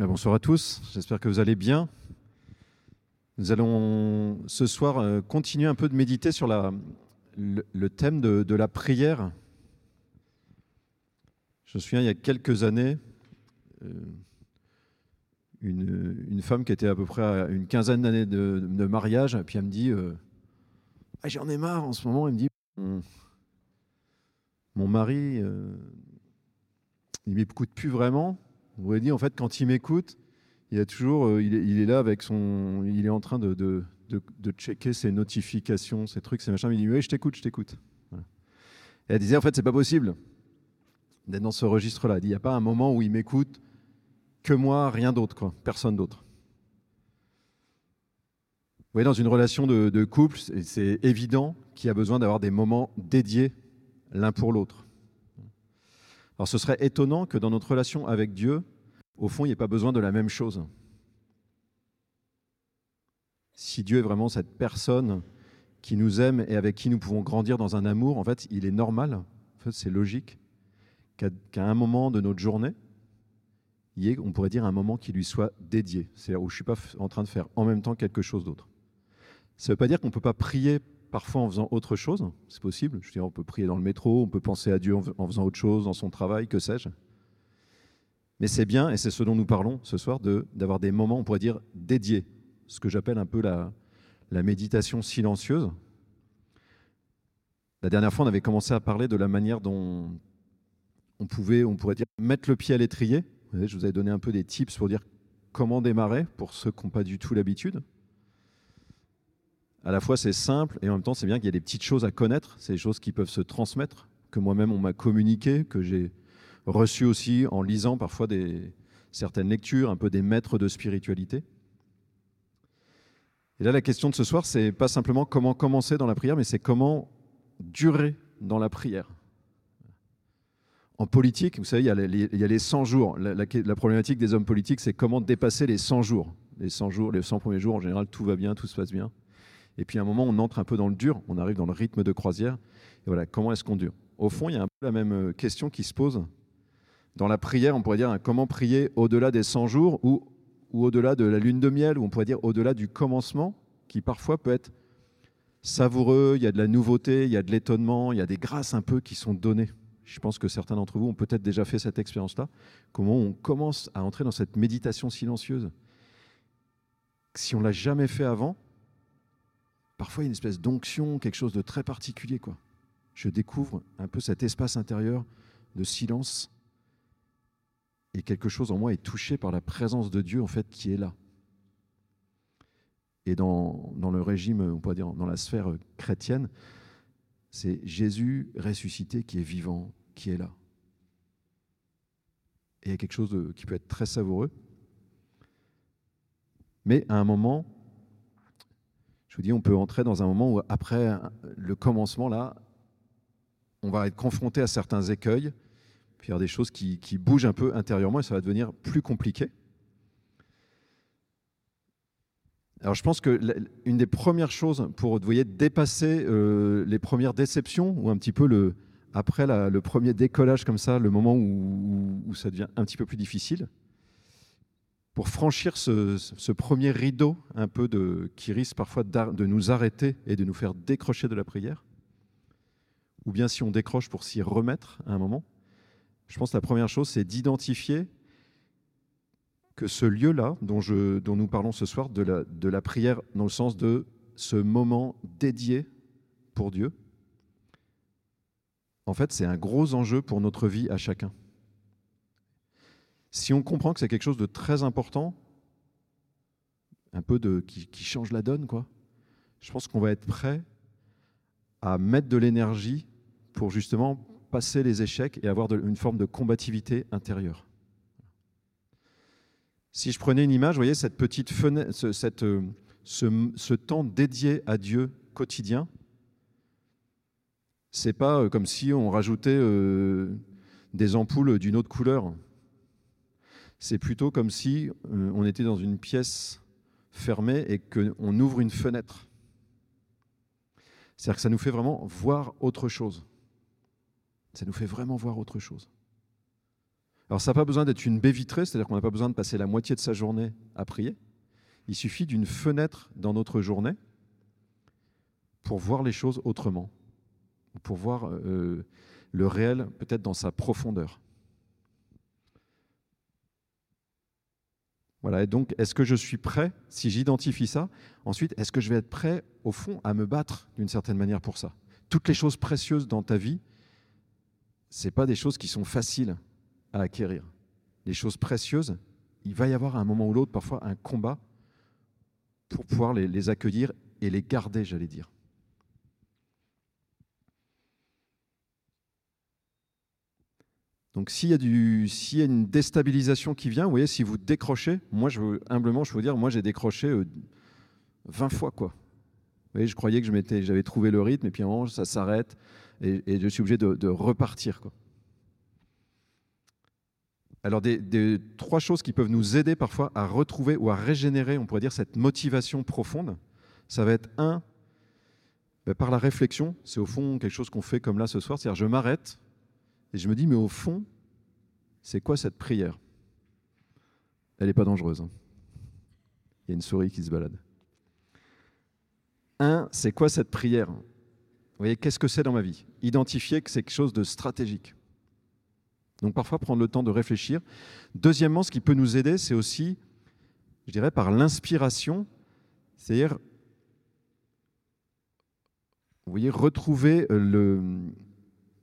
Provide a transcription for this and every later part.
Euh, bonsoir à tous, j'espère que vous allez bien. Nous allons ce soir euh, continuer un peu de méditer sur le, thème de, la prière. Je me souviens, il y a quelques années, euh, une, femme qui était à peu près à une quinzaine d'années de, mariage, puis elle me dit ah, J'en ai marre en ce moment. Elle me dit Mon, mari, il m'écoute plus vraiment. Dit, en fait, quand il m'écoute, euh, il, est, là avec son. Il est en train de, de, de, checker ses notifications, ses trucs, ses machins. Il dit Oui, je t'écoute, je t'écoute. elle disait En fait, c'est pas possible d'être dans ce registre-là. Il n'y a pas un moment où il m'écoute que moi, rien d'autre, quoi, personne d'autre. Vous voyez, dans une relation de, de couple, c'est évident qu'il y a besoin d'avoir des moments dédiés l'un pour l'autre. Alors ce serait étonnant que dans notre relation avec Dieu, au fond, il n'y ait pas besoin de la même chose. Si Dieu est vraiment cette personne qui nous aime et avec qui nous pouvons grandir dans un amour, en fait, il est normal, c'est logique, qu'à un moment de notre journée, on pourrait dire, un moment qui lui soit dédié, c'est-à-dire où je ne suis pas en train de faire en même temps quelque chose d'autre. Ça ne veut pas dire qu'on ne peut pas prier parfois en faisant autre chose, c'est possible. On peut prier dans le métro, on peut penser à Dieu en faisant autre chose, dans son travail, que sais-je. Mais c'est bien, et c'est ce dont nous parlons ce soir, d'avoir des moments, on pourrait dire, dédiés, ce que j'appelle un peu la, la méditation silencieuse. La dernière fois, on avait commencé à parler de la manière dont on pouvait, on pourrait dire, mettre le pied à l'étrier. Je vous avais donné un peu des tips pour dire comment démarrer pour ceux qui n'ont pas du tout l'habitude à la fois c'est simple et en même temps c'est bien qu'il y ait des petites choses à connaître, c'est des choses qui peuvent se transmettre, que moi-même on m'a communiqué, que j'ai reçu aussi en lisant parfois certaines lectures, un peu des maîtres de spiritualité. Et là la question de ce soir, c'est pas simplement comment commencer dans la prière, mais c'est comment durer dans la prière. En politique, vous savez, il y a les, il y a les 100 jours. La, la problématique des hommes politiques, c'est comment dépasser les 100 jours. Les 100 jours, les 100 premiers jours, en général, tout va bien, tout se passe bien. Et puis à un moment, on entre un peu dans le dur, on arrive dans le rythme de croisière. Et voilà, comment est-ce qu'on dure? Au fond, il y a un peu la même euh, question qui se pose. Dans la prière, on pourrait dire hein, comment prier au-delà des 100 jours ou, ou au-delà de la lune de miel, ou on pourrait dire au-delà du commencement, qui parfois peut être savoureux, il y a de la nouveauté, il y a de l'étonnement, il y a des grâces un peu qui sont données. Je pense que certains d'entre vous ont peut-être déjà fait cette expérience-là. Comment on commence à entrer dans cette méditation silencieuse? Si on l'a jamais fait avant, parfois une espèce d'onction, quelque chose de très particulier. quoi. Je découvre un peu cet espace intérieur de silence et quelque chose en moi est touché par la présence de Dieu en fait qui est là. Et dans, dans le régime, on pourrait dire dans la sphère chrétienne, c'est Jésus ressuscité qui est vivant, qui est là. Et il y a quelque chose qui peut être très savoureux. Mais à un moment, je vous dis, on peut entrer dans un moment où, après le commencement, là, on va être confronté à certains écueils, puis a des choses qui, bougent un peu intérieurement et ça va devenir plus compliqué. Alors je pense que une des premières choses pour vous dépasser euh, les premières déceptions, ou un petit peu le, après le premier décollage comme ça, le moment où, ça devient un petit peu plus difficile, pour franchir ce, premier rideau un peu qui risque parfois de nous arrêter et de nous faire décrocher de la prière, ou bien si on décroche pour s'y remettre à un moment, je pense que la première chose, c'est d'identifier que ce lieu-là, dont, dont, nous parlons ce soir, de la prière dans le sens de ce moment dédié pour Dieu, en fait, c'est un gros enjeu pour notre vie à chacun. Si on comprend que c'est quelque chose de très important, un peu de qui, change la donne, quoi, je pense qu'on va être prêt à mettre de l'énergie pour justement passer les échecs et avoir une forme de combativité intérieure. Si je prenais une image, vous voyez cette petite fenêtre, ce, cette, ce, ce, temps dédié à Dieu quotidien, c'est pas euh, comme si on rajoutait euh, des ampoules d'une autre couleur c'est plutôt comme si euh, on était dans une pièce fermée et qu'on ouvre une fenêtre. C'est-à-dire que ça nous fait vraiment voir autre chose. Ça nous fait vraiment voir autre chose. Alors ça n'a pas besoin d'être une baie vitrée, c'est-à-dire qu'on n'a pas besoin de passer la moitié de sa journée à prier. Il suffit d'une fenêtre dans notre journée pour voir les choses autrement, pour voir euh, le réel peut-être dans sa profondeur. Voilà, et donc est-ce que je suis prêt, si j'identifie ça, ensuite, est-ce que je vais être prêt, au fond, à me battre d'une certaine manière pour ça? Toutes les choses précieuses dans ta vie, ce pas des choses qui sont faciles à acquérir. Les choses précieuses, il va y avoir à un moment ou l'autre parfois un combat pour pouvoir les, les accueillir et les garder, j'allais dire. Donc s'il y, a y a une déstabilisation qui vient, vous voyez, si vous décrochez, moi, je humblement, je veux dire, moi, j'ai décroché 20 euh, fois, quoi. Vous voyez, je croyais que j'avais trouvé le rythme, et puis à un ça s'arrête, et, je suis obligé de, repartir, quoi. Alors, des, des, trois choses qui peuvent nous aider parfois à retrouver ou à régénérer, on pourrait dire, cette motivation profonde, ça va être un, ben, par la réflexion, c'est au fond quelque chose qu'on fait comme là ce soir, c'est-à-dire je m'arrête, et je me dis, mais au fond, c'est quoi cette prière? Elle n'est pas dangereuse. Hein. Il y a une souris qui se balade. Un, c'est quoi cette prière? Vous voyez, qu'est-ce que c'est dans ma vie? Identifier que c'est quelque chose de stratégique. Donc parfois prendre le temps de réfléchir. Deuxièmement, ce qui peut nous aider, c'est aussi, je dirais, par l'inspiration, c'est-à-dire, vous voyez, retrouver le,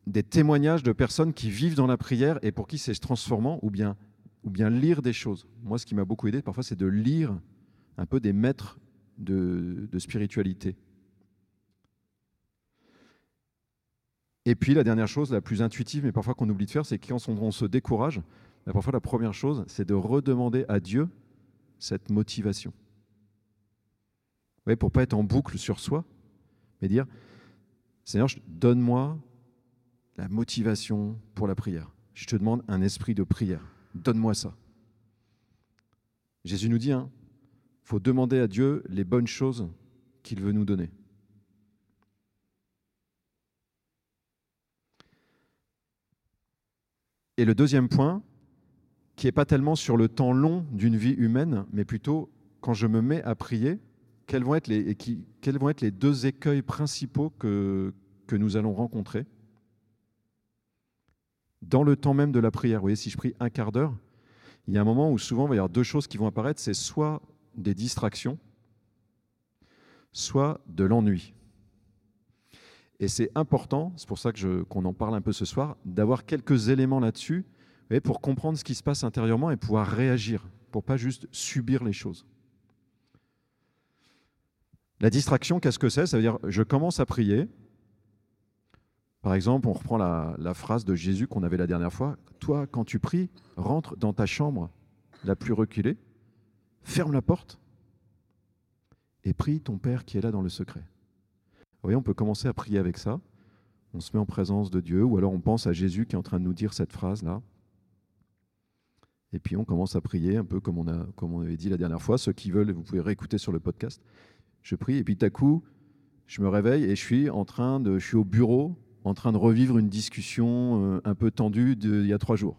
des témoignages de personnes qui vivent dans la prière et pour qui c'est transformant, ou bien, ou bien lire des choses. Moi, ce qui m'a beaucoup aidé, parfois, c'est de lire un peu des maîtres de, spiritualité. Et puis, la dernière chose, la plus intuitive, mais parfois qu'on oublie de faire, c'est quand on se décourage, bah, parfois la première chose, c'est de redemander à Dieu cette motivation. Vous voyez, pour pas être en boucle sur soi, mais dire, Seigneur, donne-moi la motivation pour la prière. Je te demande un esprit de prière. Donne-moi ça. Jésus nous dit, il hein, faut demander à Dieu les bonnes choses qu'il veut nous donner. Et le deuxième point, qui n'est pas tellement sur le temps long d'une vie humaine, mais plutôt quand je me mets à prier, quels vont être les, deux écueils principaux que nous allons rencontrer? Dans le temps même de la prière. Vous voyez, si je prie un quart d'heure, il y a un moment où souvent il va y avoir deux choses qui vont apparaître, c'est soit des distractions, soit de l'ennui. Et c'est important, c'est pour ça que qu'on en parle un peu ce soir, d'avoir quelques éléments là-dessus pour comprendre ce qui se passe intérieurement et pouvoir réagir, pour pas juste subir les choses. La distraction, qu'est-ce que c'est? Ça veut dire, je commence à prier, par exemple, on reprend la, phrase de Jésus qu'on avait la dernière fois. Toi, quand tu pries, rentre dans ta chambre la plus reculée, ferme la porte et prie ton Père qui est là dans le secret. Vous voyez, on peut commencer à prier avec ça. On se met en présence de Dieu, ou alors on pense à Jésus qui est en train de nous dire cette phrase-là. Et puis on commence à prier, un peu comme on, a, comme on avait dit la dernière fois. Ceux qui veulent, vous pouvez réécouter sur le podcast. Je prie, et puis tout à coup, je me réveille et je suis en train de. Je suis au bureau en train de revivre une discussion euh, un peu tendue d'il y a trois jours.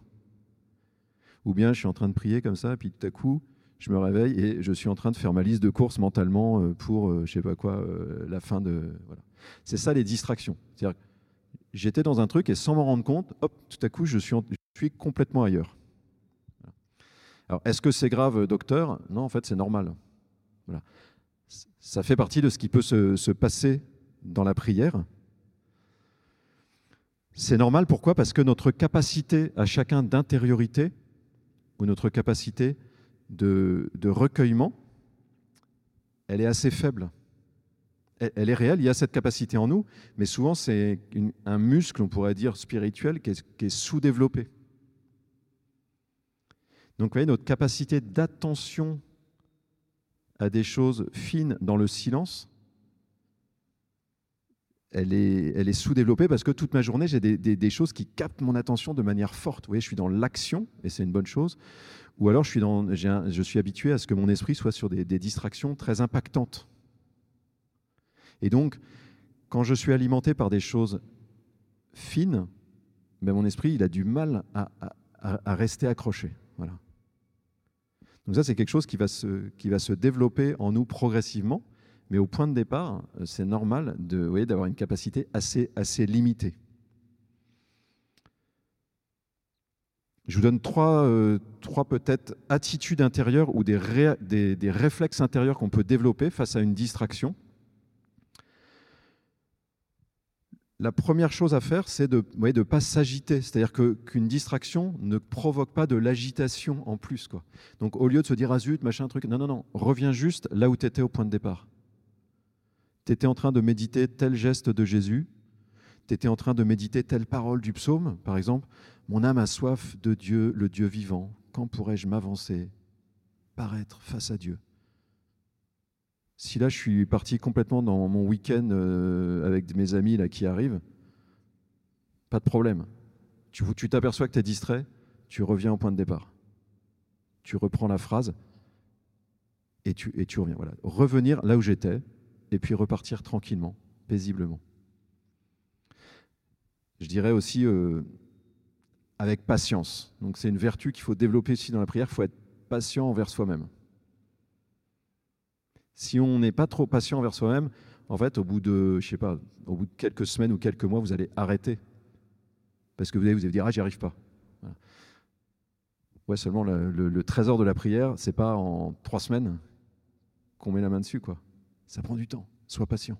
Ou bien je suis en train de prier comme ça, puis tout à coup, je me réveille et je suis en train de faire ma liste de courses mentalement euh, pour, euh, je sais pas quoi, la fin de. Voilà. C'est ça les distractions. C'est-à-dire, j'étais dans un truc et sans m'en rendre compte, hop, tout à coup, je suis, complètement ailleurs. Alors, est-ce que c'est grave, docteur? Non, en fait, c'est normal. Voilà. Ça fait partie de ce qui peut se passer dans la prière. C'est normal, pourquoi? Parce que notre capacité à chacun d'intériorité, ou notre capacité de, recueillement, elle est assez faible. Elle, est réelle, il y a cette capacité en nous, mais souvent c'est un muscle, on pourrait dire, spirituel qui est, sous-développé. Donc vous voyez, notre capacité d'attention à des choses fines dans le silence, elle est, sous-développée parce que toute ma journée, j'ai des, choses qui captent mon attention de manière forte. Vous voyez, je suis dans l'action, et c'est une bonne chose. Ou alors, je suis, habitué à ce que mon esprit soit sur des, distractions très impactantes. Et donc, quand je suis alimenté par des choses fines, ben mon esprit, a du mal à, rester accroché. Voilà. Donc ça, c'est quelque chose qui va se développer en nous progressivement, mais au point de départ, c'est normal d'avoir une capacité assez, limitée. Je vous donne trois, euh, peut-être attitudes intérieures ou des, réflexes intérieurs qu'on peut développer face à une distraction. La première chose à faire, c'est de ne pas s'agiter. C'est-à-dire qu'une distraction ne provoque pas de l'agitation en plus. Donc au lieu de se dire ah zut, machin, truc, non, non, non, reviens juste là où tu étais au point de départ. Tu étais en train de méditer tel geste de Jésus, tu étais en train de méditer telle parole du psaume, par exemple, mon âme a soif de Dieu, le Dieu vivant. Quand pourrais-je m'avancer, paraître face à Dieu? Si là, je suis parti complètement dans mon week-end euh, avec mes amis là, qui arrivent, pas de problème. Tu t'aperçois que tu es distrait, tu reviens au point de départ. Tu reprends la phrase et tu, et tu reviens. Voilà. Revenir là où j'étais et puis repartir tranquillement, paisiblement. Je dirais aussi, euh, avec patience. Donc c'est une vertu qu'il faut développer aussi dans la prière, il faut être patient envers soi-même. Si on n'est pas trop patient envers soi-même, en fait, au bout de, je sais pas, au bout de quelques semaines ou quelques mois, vous allez arrêter. Parce que vous allez vous dire, ah, j'y arrive pas. Ouais, seulement le, trésor de la prière, c'est pas en trois semaines qu'on met la main dessus, quoi. Ça prend du temps. Sois patient.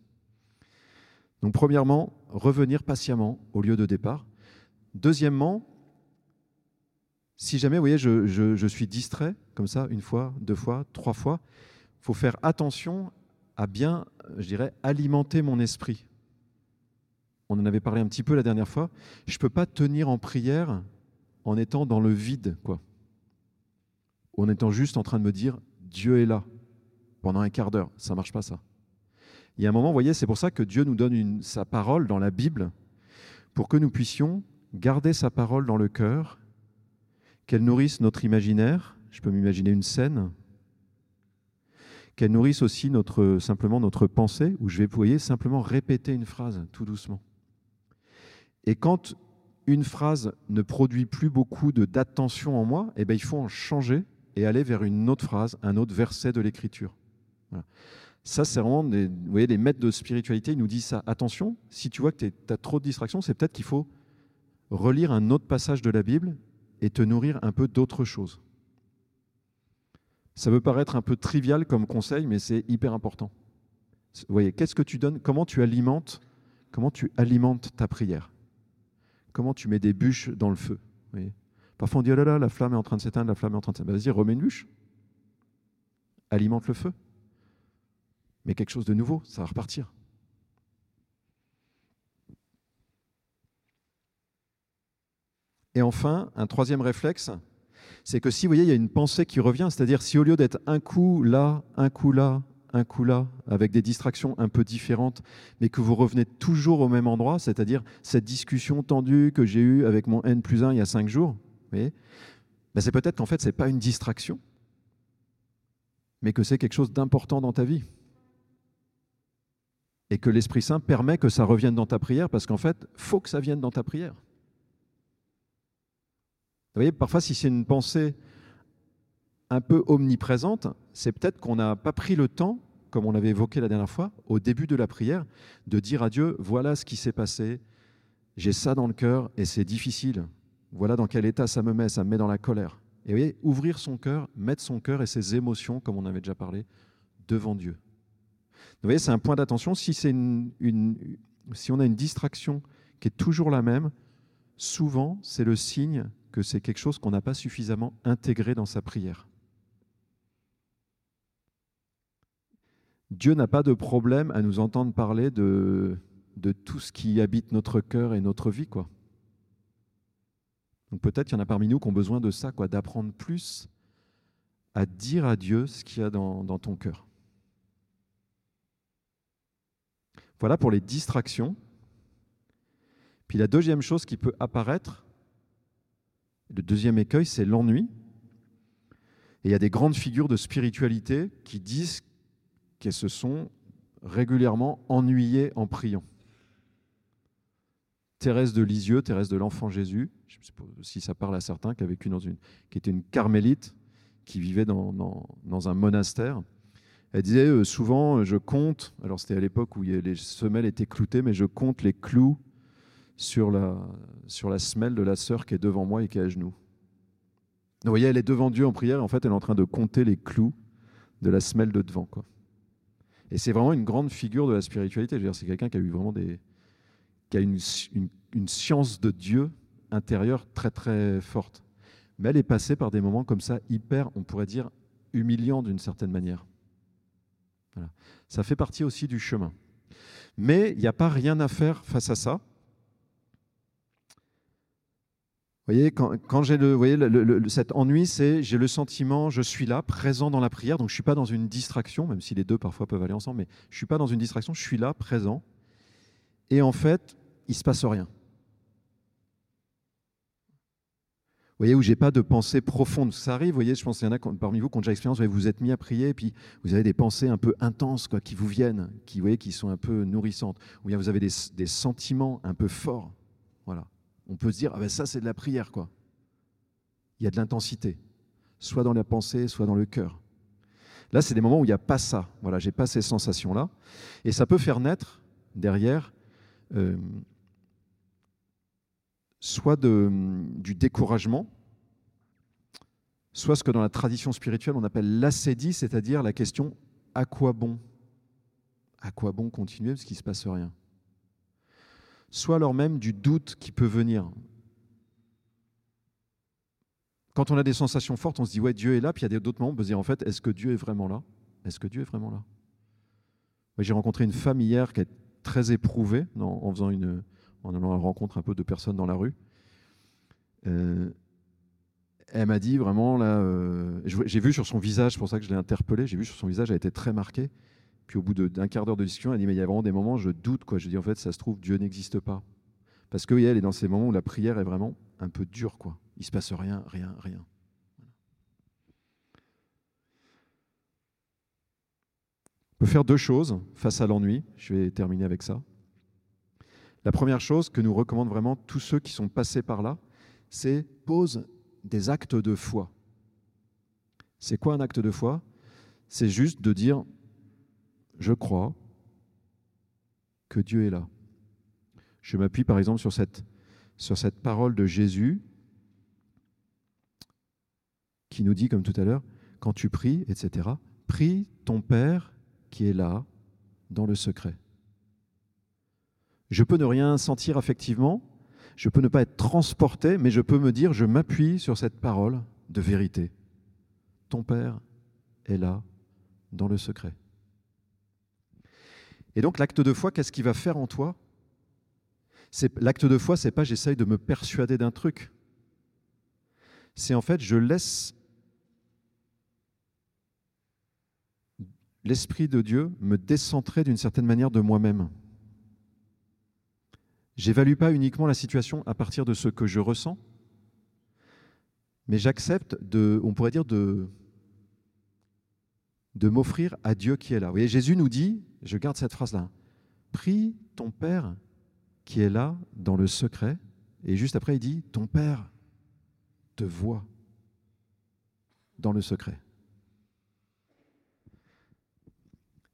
Donc, premièrement, revenir patiemment au lieu de départ. Deuxièmement, si jamais, vous voyez, je, suis distrait, comme ça, une fois, deux fois, trois fois, il faut faire attention à bien, je dirais, alimenter mon esprit. On en avait parlé un petit peu la dernière fois. Je ne peux pas tenir en prière en étant dans le vide, quoi. En étant juste en train de me dire Dieu est là pendant un quart d'heure. Ça ne marche pas, ça. Il y a un moment, vous voyez, c'est pour ça que Dieu nous donne sa parole dans la Bible, pour que nous puissions garder sa parole dans le cœur qu'elle nourrisse notre imaginaire. Je peux m'imaginer une scène. Qu'elle nourrisse aussi notre, simplement notre pensée, où je vais, vous simplement répéter une phrase tout doucement. Et quand une phrase ne produit plus beaucoup d'attention en moi, eh bien, il faut en changer et aller vers une autre phrase, un autre verset de l'écriture. Ça, c'est vraiment, des, vous voyez, les maîtres de spiritualité, ils nous disent ça. Attention, si tu vois que tu as trop de distractions, c'est peut-être qu'il faut relire un autre passage de la Bible et te nourrir un peu d'autres choses. Ça peut paraître un peu trivial comme conseil, mais c'est hyper important. Vous voyez, qu'est-ce que tu donnes Comment tu alimentes Comment tu alimentes ta prière? Comment tu mets des bûches dans le feu Parfois on dit oh là là, la flamme est en train de s'éteindre, la flamme est en train de s'éteindre. Vas-y, remets une bûche. Alimente le feu. Mais quelque chose de nouveau, ça va repartir. Et enfin, un troisième réflexe, c'est que si vous voyez, il y a une pensée qui revient, c'est-à-dire si au lieu d'être un coup là, un coup là, un coup là, avec des distractions un peu différentes, mais que vous revenez toujours au même endroit, c'est-à-dire cette discussion tendue que j'ai eue avec mon N plus 1 il y a cinq jours, ben c'est peut-être qu'en fait, ce n'est pas une distraction, mais que c'est quelque chose d'important dans ta vie. Et que l'Esprit Saint permet que ça revienne dans ta prière, parce qu'en fait, faut que ça vienne dans ta prière. Vous voyez, parfois, si c'est une pensée un peu omniprésente, c'est peut-être qu'on n'a pas pris le temps, comme on l'avait évoqué la dernière fois, au début de la prière, de dire à Dieu, voilà ce qui s'est passé, j'ai ça dans le cœur et c'est difficile. Voilà dans quel état ça me met, ça me met dans la colère. Et vous voyez, ouvrir son cœur, mettre son cœur et ses émotions, comme on avait déjà parlé, devant Dieu. Vous voyez, c'est un point d'attention. Si, on a une distraction qui est toujours la même, souvent, c'est le signe que c'est quelque chose qu'on n'a pas suffisamment intégré dans sa prière. Dieu n'a pas de problème à nous entendre parler de, tout ce qui habite notre cœur et notre vie. Quoi. Donc peut-être qu'il y en a parmi nous qui ont besoin de ça, d'apprendre plus à dire à Dieu ce qu'il y a dans ton cœur. Voilà pour les distractions. Puis la deuxième chose qui peut apparaître, le deuxième écueil, c'est l'ennui. Et il y a des grandes figures de spiritualité qui disent qu'elles se sont régulièrement ennuyées en priant. Thérèse de Lisieux, Thérèse de l'Enfant Jésus, je ne sais pas si ça parle à certains, qui a une, qui était une carmélite, qui vivait dans, un monastère. Elle disait euh, souvent, je compte, alors c'était à l'époque où les semelles étaient cloutées, mais je compte les clous sur la, sur la semelle de la sœur qui est devant moi et qui est à genoux. Vous voyez, elle est devant Dieu en prière, et en fait, elle est en train de compter les clous de la semelle de devant. Quoi. Et c'est vraiment une grande figure de la spiritualité. C'est quelqu'un qui a eu vraiment des, qui a une, une, science de Dieu intérieure très très forte. Mais elle est passée par des moments comme ça, hyper, on pourrait dire, humiliants d'une certaine manière. Ça fait partie aussi du chemin. Mais il n'y a pas rien à faire face à ça. Vous voyez, quand, j'ai le, cet ennui, c'est j'ai le sentiment, je suis là, présent dans la prière, donc je ne suis pas dans une distraction, même si les deux parfois peuvent aller ensemble, mais je ne suis pas dans une distraction, je suis là, présent. Et en fait, il ne se passe rien. Vous voyez, où j'ai pas de pensée profonde. Ça arrive, vous voyez, je pense qu'il y en a parmi vous qui ont déjà expérience, vous êtes mis à prier, et puis vous avez des pensées un peu intenses qui vous viennent, qui, vous voyez, qui sont un peu nourrissantes. Ou bien vous avez des, sentiments un peu forts. Voilà. On peut se dire, ah ben ça c'est de la prière, quoi. Il y a de l'intensité, soit dans la pensée, soit dans le cœur. Là, c'est des moments où il n'y a pas ça. Voilà, j'ai pas ces sensations-là. Et ça peut faire naître derrière euh, soit du découragement, soit ce que dans la tradition spirituelle on appelle l'assédie, c'est-à-dire la question à quoi bon? À quoi bon continuer parce qu'il ne se passe rien? Soit alors même du doute qui peut venir. Quand on a des sensations fortes, on se dit ouais Dieu est là, puis il y a d'autres moments on peut se dire en fait est-ce que Dieu est vraiment là? Est-ce que Dieu est vraiment là? J'ai rencontré une femme hier qui est très éprouvée en faisant une, en allant à la rencontre un peu de personnes dans la rue. Euh, elle m'a dit vraiment, là, euh, j'ai vu sur son visage, c'est pour ça que je l'ai interpellé, j'ai vu sur son visage, elle était très marquée. Puis au bout d'un quart d'heure de discussion, elle dit, mais il y a vraiment des moments, je doute, quoi. Je dis, en fait, ça se trouve, Dieu n'existe pas. Parce qu'elle elle est dans ces moments où la prière est vraiment un peu dure, quoi. Il se passe rien, rien, rien. On peut faire deux choses face à l'ennui. Je vais terminer avec ça. La première chose que nous recommandent vraiment tous ceux qui sont passés par là, c'est pose des actes de foi. C'est quoi un acte de foi? C'est juste de dire je crois que Dieu est là. Je m'appuie par exemple sur cette, sur cette parole de Jésus qui nous dit, comme tout à l'heure, quand tu pries, etc., prie ton Père qui est là dans le secret. Je peux ne rien sentir affectivement, je peux ne pas être transporté, mais je peux me dire, je m'appuie sur cette parole de vérité. Ton Père est là, dans le secret. Et donc l'acte de foi, qu'est-ce qu'il va faire en toi? L'acte de foi, c'est pas j'essaye de me persuader d'un truc. C'est en fait je laisse l'Esprit de Dieu me décentrer d'une certaine manière de moi-même. J'évalue pas uniquement la situation à partir de ce que je ressens, mais j'accepte de, on pourrait dire, de, de m'offrir à Dieu qui est là. Vous voyez, Jésus nous dit, je garde cette phrase-là, prie ton Père qui est là dans le secret, et juste après il dit, ton Père te voit dans le secret.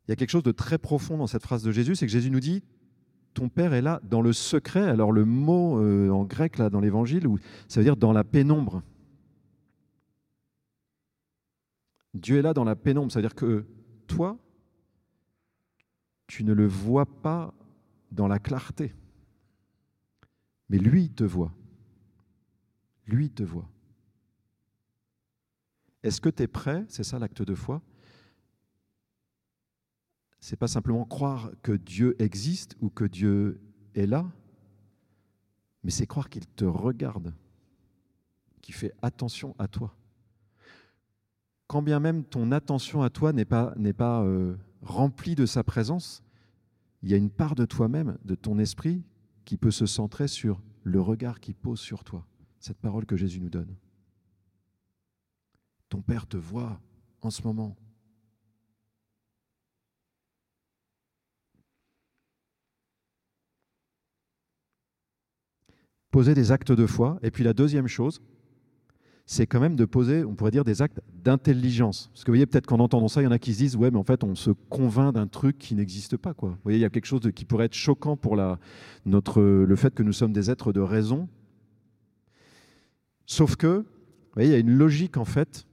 Il y a quelque chose de très profond dans cette phrase de Jésus, c'est que Jésus nous dit, ton Père est là dans le secret. Alors le mot euh, en grec, là, dans l'Évangile, ça veut dire dans la pénombre. Dieu est là dans la pénombre, c'est-à-dire que toi, tu ne le vois pas dans la clarté. Mais lui te voit. Lui te voit. Est-ce que tu es prêt, c'est ça l'acte de foi, c'est pas simplement croire que Dieu existe ou que Dieu est là, mais c'est croire qu'il te regarde, qu'il fait attention à toi. Quand bien même ton attention à toi n'est pas, euh, remplie de sa présence, il y a une part de toi-même, de ton esprit, qui peut se centrer sur le regard qu'il pose sur toi, cette parole que Jésus nous donne. Ton Père te voit en ce moment. Poser des actes de foi. Et puis la deuxième chose, c'est quand même de poser, on pourrait dire, des actes d'intelligence. Parce que vous voyez, peut-être qu'en entendant ça, il y en a qui se disent, ouais, mais en fait, on se convainc d'un truc qui n'existe pas. Quoi. Vous voyez, il y a quelque chose qui pourrait être choquant pour la, notre, le fait que nous sommes des êtres de raison. Sauf que, vous voyez, il y a une logique, en fait,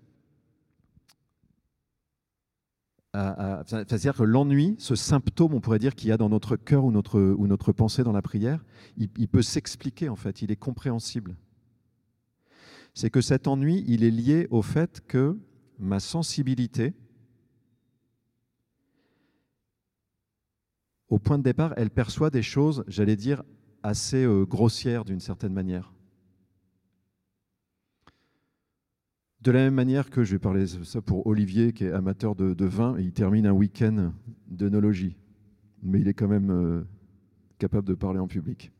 c'est-à-dire que l'ennui, ce symptôme, on pourrait dire, qu'il y a dans notre cœur ou notre, pensée dans la prière, il, il peut s'expliquer, en fait, il est compréhensible c'est que cet ennui, il est lié au fait que ma sensibilité, au point de départ, elle perçoit des choses, j'allais dire, assez euh, grossières d'une certaine manière. De la même manière que je vais parler de ça pour Olivier, qui est amateur de, vin, et il termine un week-end d'œnologie, mais il est quand même euh, capable de parler en public.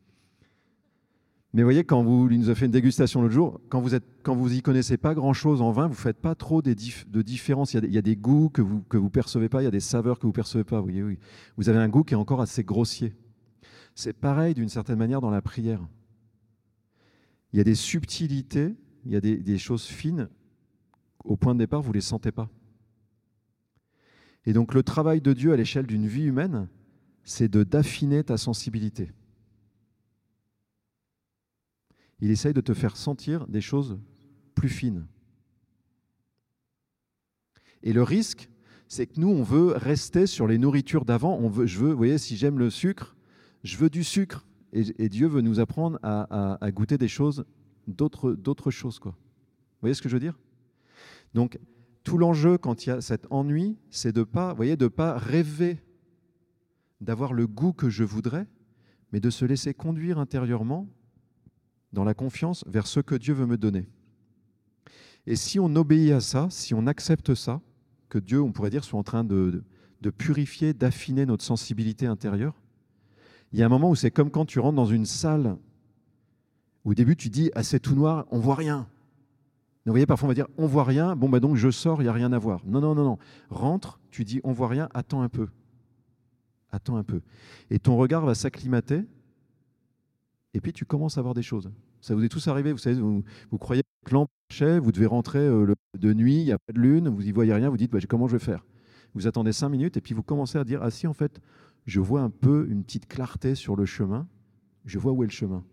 Mais voyez, quand vous, il nous a fait une dégustation l'autre jour, quand vous êtes, quand vous y connaissez pas grand-chose en vin, vous faites pas trop de différences. Il y, a des, goûts que vous que vous percevez pas, il y a des saveurs que vous percevez pas. Vous voyez, oui. Vous avez un goût qui est encore assez grossier. C'est pareil d'une certaine manière dans la prière. Il y a des subtilités, il y a des choses fines. Au point de départ, vous les sentez pas. Et donc le travail de Dieu à l'échelle d'une vie humaine, c'est de d'affiner ta sensibilité il essaye de te faire sentir des choses plus fines. Et le risque, c'est que nous, on veut rester sur les nourritures d'avant. On veut, je veux, vous voyez, si j'aime le sucre, je veux du sucre. Et, Dieu veut nous apprendre à, goûter des choses, d'autres choses. Quoi. Vous voyez ce que je veux dire? Donc, tout l'enjeu quand il y a cet ennui, c'est de pas, voyez, de pas rêver d'avoir le goût que je voudrais, mais de se laisser conduire intérieurement dans la confiance vers ce que Dieu veut me donner. Et si on obéit à ça, si on accepte ça, que Dieu, on pourrait dire, soit en train de, de purifier, d'affiner notre sensibilité intérieure, il y a un moment où c'est comme quand tu rentres dans une salle où au début tu dis ah, c'est tout noir, on voit rien. Vous voyez, parfois on va dire on voit rien, bon bah donc je sors, il n'y a rien à voir. Non, non, non, non. Rentre, tu dis on voit rien, attends un peu. Attends un peu. Et ton regard va s'acclimater et puis tu commences à voir des choses. Ça vous est tous arrivé, vous savez, vous, croyez que lampe vous devez rentrer euh, de nuit, il n'y a pas de lune, vous n'y voyez rien, vous dites bah, comment je vais faire? Vous attendez cinq minutes et puis vous commencez à dire ah si en fait je vois un peu une petite clarté sur le chemin, je vois où est le chemin.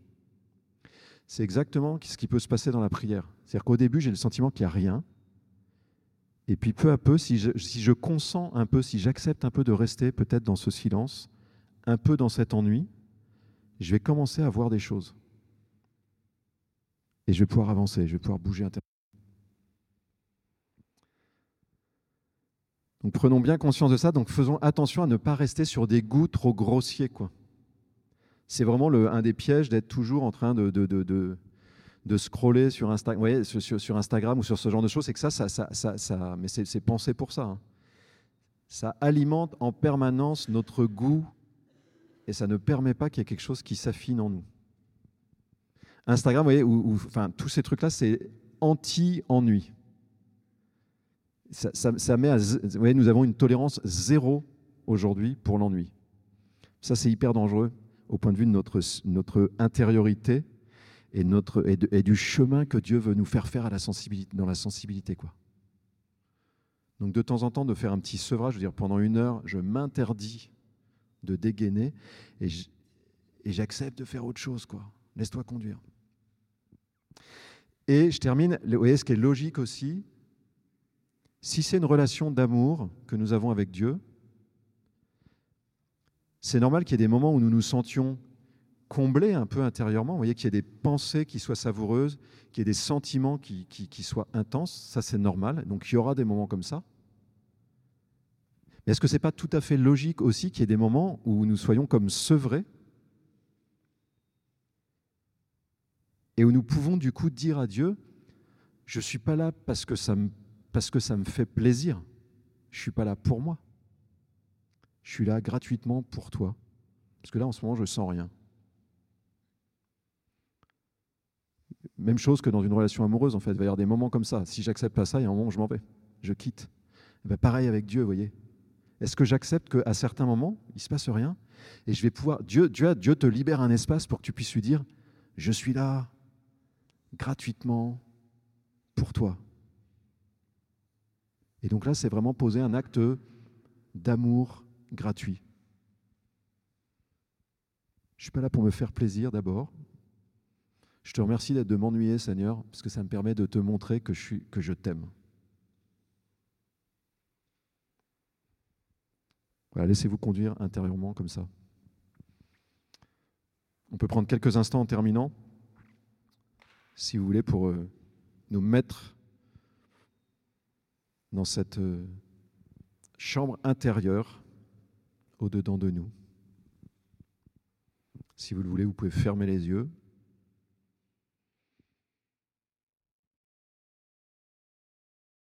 C'est exactement ce qui peut se passer dans la prière. C'est-à-dire qu'au début j'ai le sentiment qu'il n'y a rien, et puis peu à peu, si je, consens un peu, si j'accepte un peu de rester peut-être dans ce silence, un peu dans cet ennui, je vais commencer à voir des choses. Et je vais pouvoir avancer, je vais pouvoir bouger intérieurement. Donc prenons bien conscience de ça, donc faisons attention à ne pas rester sur des goûts trop grossiers. Quoi. C'est vraiment le, un des pièges d'être toujours en train de, de, de, de, scroller sur, Insta, sur, sur, Instagram ou sur ce genre de choses, c'est que ça, ça, ça, ça, mais c'est pensé pour ça. Hein. Ça alimente en permanence notre goût et ça ne permet pas qu'il y ait quelque chose qui s'affine en nous. Instagram, vous voyez, ou, enfin, tous ces trucs-là, c'est anti-ennui. Ça, met à, vous voyez, nous avons une tolérance zéro aujourd'hui pour l'ennui. Ça, c'est hyper dangereux au point de vue de notre, notre intériorité et, notre, et, du chemin que Dieu veut nous faire faire dans la sensibilité. Quoi. Donc de temps en temps, de faire un petit sevrage, je veux dire, pendant une heure, je m'interdis de dégainer et j'accepte de faire autre chose. quoi. Laisse-toi conduire. Et je termine, vous voyez ce qui est logique aussi, si c'est une relation d'amour que nous avons avec Dieu, c'est normal qu'il y ait des moments où nous nous sentions comblés un peu intérieurement, vous voyez qu'il y ait des pensées qui soient savoureuses, qu'il y ait des sentiments qui, soient intenses, ça c'est normal, donc il y aura des moments comme ça. Est-ce que ce n'est pas tout à fait logique aussi qu'il y ait des moments où nous soyons comme sevrés et où nous pouvons du coup dire à Dieu, je ne suis pas là parce que, ça me, parce que ça me fait plaisir, je ne suis pas là pour moi, je suis là gratuitement pour toi, parce que là en ce moment je ne sens rien. Même chose que dans une relation amoureuse, en fait, il va y avoir des moments comme ça. Si j'accepte pas ça, il y a un moment où je m'en vais, je quitte. Eh ben, pareil avec Dieu, vous voyez. Est-ce que j'accepte qu'à certains moments, il ne se passe rien Et je vais pouvoir. Dieu, Dieu, Dieu te libère un espace pour que tu puisses lui dire Je suis là gratuitement pour toi. Et donc là, c'est vraiment poser un acte d'amour gratuit. Je ne suis pas là pour me faire plaisir d'abord. Je te remercie d'être de m'ennuyer, Seigneur, parce que ça me permet de te montrer que je, que je t'aime. Voilà, laissez-vous conduire intérieurement comme ça. On peut prendre quelques instants en terminant, si vous voulez, pour euh, nous mettre dans cette euh, chambre intérieure au-dedans de nous. Si vous le voulez, vous pouvez fermer les yeux.